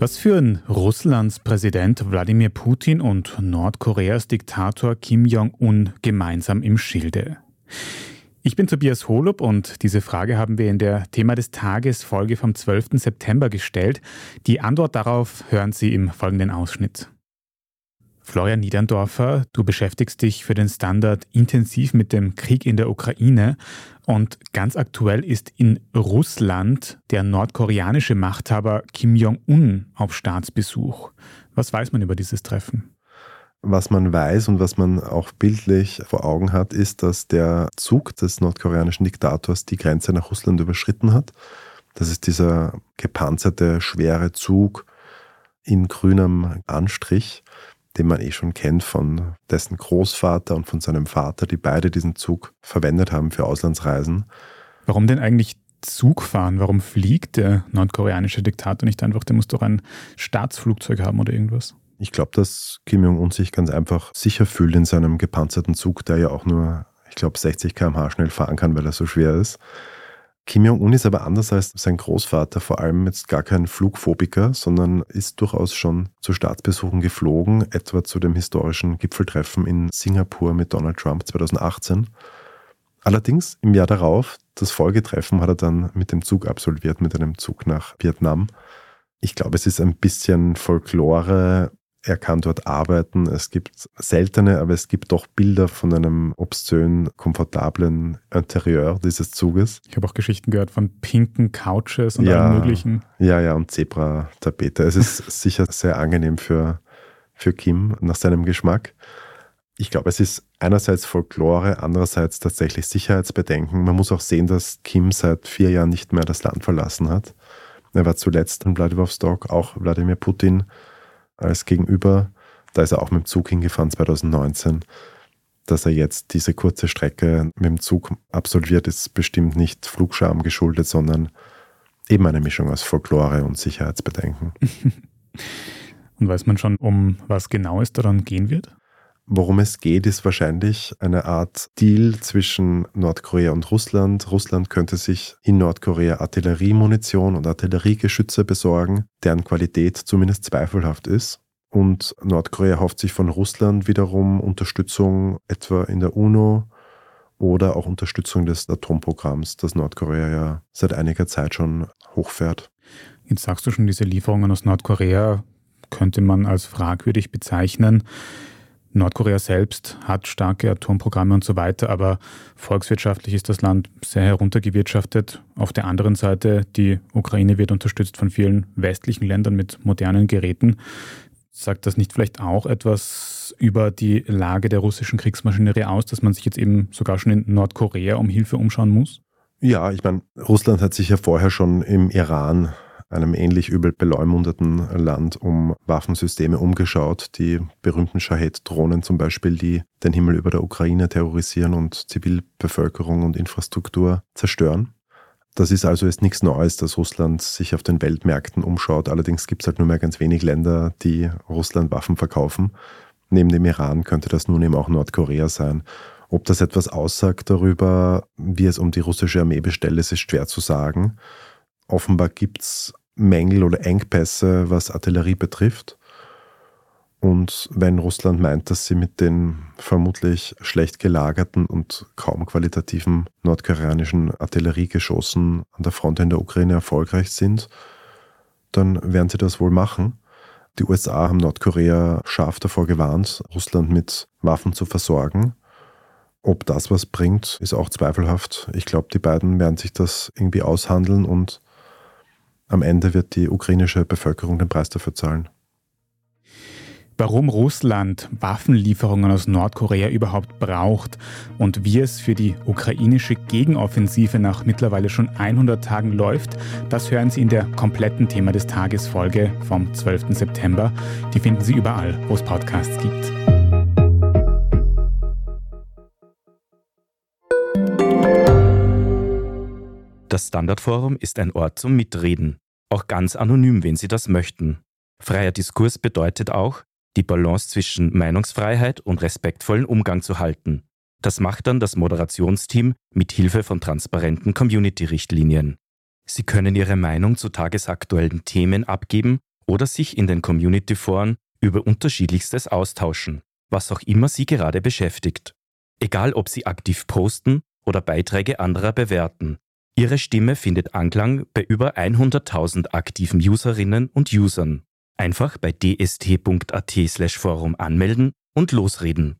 Was führen Russlands Präsident Wladimir Putin und Nordkoreas Diktator Kim Jong-un gemeinsam im Schilde? Ich bin Tobias Holub und diese Frage haben wir in der Thema des Tages Folge vom 12. September gestellt. Die Antwort darauf hören Sie im folgenden Ausschnitt. Florian Niederndorfer, du beschäftigst dich für den Standard intensiv mit dem Krieg in der Ukraine und ganz aktuell ist in Russland der nordkoreanische Machthaber Kim Jong-un auf Staatsbesuch. Was weiß man über dieses Treffen? Was man weiß und was man auch bildlich vor Augen hat, ist, dass der Zug des nordkoreanischen Diktators die Grenze nach Russland überschritten hat. Das ist dieser gepanzerte, schwere Zug in grünem Anstrich, den man eh schon kennt von dessen Großvater und von seinem Vater, die beide diesen Zug verwendet haben für Auslandsreisen. Warum denn eigentlich Zug fahren? Warum fliegt der nordkoreanische Diktator nicht einfach? Der muss doch ein Staatsflugzeug haben oder irgendwas. Ich glaube, dass Kim Jong-un sich ganz einfach sicher fühlt in seinem gepanzerten Zug, der ja auch nur, ich glaube, 60 km/h schnell fahren kann, weil er so schwer ist. Kim Jong-un ist aber anders als sein Großvater vor allem jetzt gar kein Flugphobiker, sondern ist durchaus schon zu Staatsbesuchen geflogen, etwa zu dem historischen Gipfeltreffen in Singapur mit Donald Trump 2018. Allerdings im Jahr darauf, das Folgetreffen, hat er dann mit dem Zug absolviert, mit einem Zug nach Vietnam. Ich glaube, es ist ein bisschen Folklore, er kann dort arbeiten. Es gibt seltene, aber es gibt doch Bilder von einem obszön, komfortablen Interieur dieses Zuges. Ich habe auch Geschichten gehört von pinken Couches und ja, allem möglichen. Ja, ja, und Zebra-Tapete. Es ist sicher sehr angenehm für, für Kim nach seinem Geschmack. Ich glaube, es ist einerseits Folklore, andererseits tatsächlich Sicherheitsbedenken. Man muss auch sehen, dass Kim seit vier Jahren nicht mehr das Land verlassen hat. Er war zuletzt in Vladivostok, auch Wladimir Putin als Gegenüber. Da ist er auch mit dem Zug hingefahren 2019. Dass er jetzt diese kurze Strecke mit dem Zug absolviert, ist bestimmt nicht Flugscham geschuldet, sondern eben eine Mischung aus Folklore und Sicherheitsbedenken. und weiß man schon, um was genau es daran gehen wird? Worum es geht, ist wahrscheinlich eine Art Deal zwischen Nordkorea und Russland. Russland könnte sich in Nordkorea Artilleriemunition und Artilleriegeschütze besorgen, deren Qualität zumindest zweifelhaft ist. Und Nordkorea hofft sich von Russland wiederum Unterstützung etwa in der UNO oder auch Unterstützung des Atomprogramms, das Nordkorea ja seit einiger Zeit schon hochfährt. Jetzt sagst du schon, diese Lieferungen aus Nordkorea könnte man als fragwürdig bezeichnen. Nordkorea selbst hat starke Atomprogramme und so weiter, aber volkswirtschaftlich ist das Land sehr heruntergewirtschaftet. Auf der anderen Seite, die Ukraine wird unterstützt von vielen westlichen Ländern mit modernen Geräten. Sagt das nicht vielleicht auch etwas über die Lage der russischen Kriegsmaschinerie aus, dass man sich jetzt eben sogar schon in Nordkorea um Hilfe umschauen muss? Ja, ich meine, Russland hat sich ja vorher schon im Iran einem ähnlich übel beleumundeten Land um Waffensysteme umgeschaut. Die berühmten Shahed-Drohnen zum Beispiel, die den Himmel über der Ukraine terrorisieren und Zivilbevölkerung und Infrastruktur zerstören. Das ist also jetzt nichts Neues, dass Russland sich auf den Weltmärkten umschaut. Allerdings gibt es halt nur mehr ganz wenig Länder, die Russland Waffen verkaufen. Neben dem Iran könnte das nun eben auch Nordkorea sein. Ob das etwas aussagt darüber, wie es um die russische Armee bestellt ist, ist schwer zu sagen. Offenbar gibt es Mängel oder Engpässe, was Artillerie betrifft. Und wenn Russland meint, dass sie mit den vermutlich schlecht gelagerten und kaum qualitativen nordkoreanischen Artilleriegeschossen an der Front in der Ukraine erfolgreich sind, dann werden sie das wohl machen. Die USA haben Nordkorea scharf davor gewarnt, Russland mit Waffen zu versorgen. Ob das was bringt, ist auch zweifelhaft. Ich glaube, die beiden werden sich das irgendwie aushandeln und am Ende wird die ukrainische Bevölkerung den Preis dafür zahlen. Warum Russland Waffenlieferungen aus Nordkorea überhaupt braucht und wie es für die ukrainische Gegenoffensive nach mittlerweile schon 100 Tagen läuft, das hören Sie in der kompletten Thema des Tages Folge vom 12. September. Die finden Sie überall, wo es Podcasts gibt. Das Standardforum ist ein Ort zum Mitreden, auch ganz anonym, wenn Sie das möchten. Freier Diskurs bedeutet auch, die Balance zwischen Meinungsfreiheit und respektvollen Umgang zu halten. Das macht dann das Moderationsteam mit Hilfe von transparenten Community-Richtlinien. Sie können Ihre Meinung zu tagesaktuellen Themen abgeben oder sich in den Community-Foren über unterschiedlichstes austauschen, was auch immer Sie gerade beschäftigt. Egal ob Sie aktiv posten oder Beiträge anderer bewerten. Ihre Stimme findet Anklang bei über 100.000 aktiven Userinnen und Usern. Einfach bei dst.at/forum anmelden und losreden.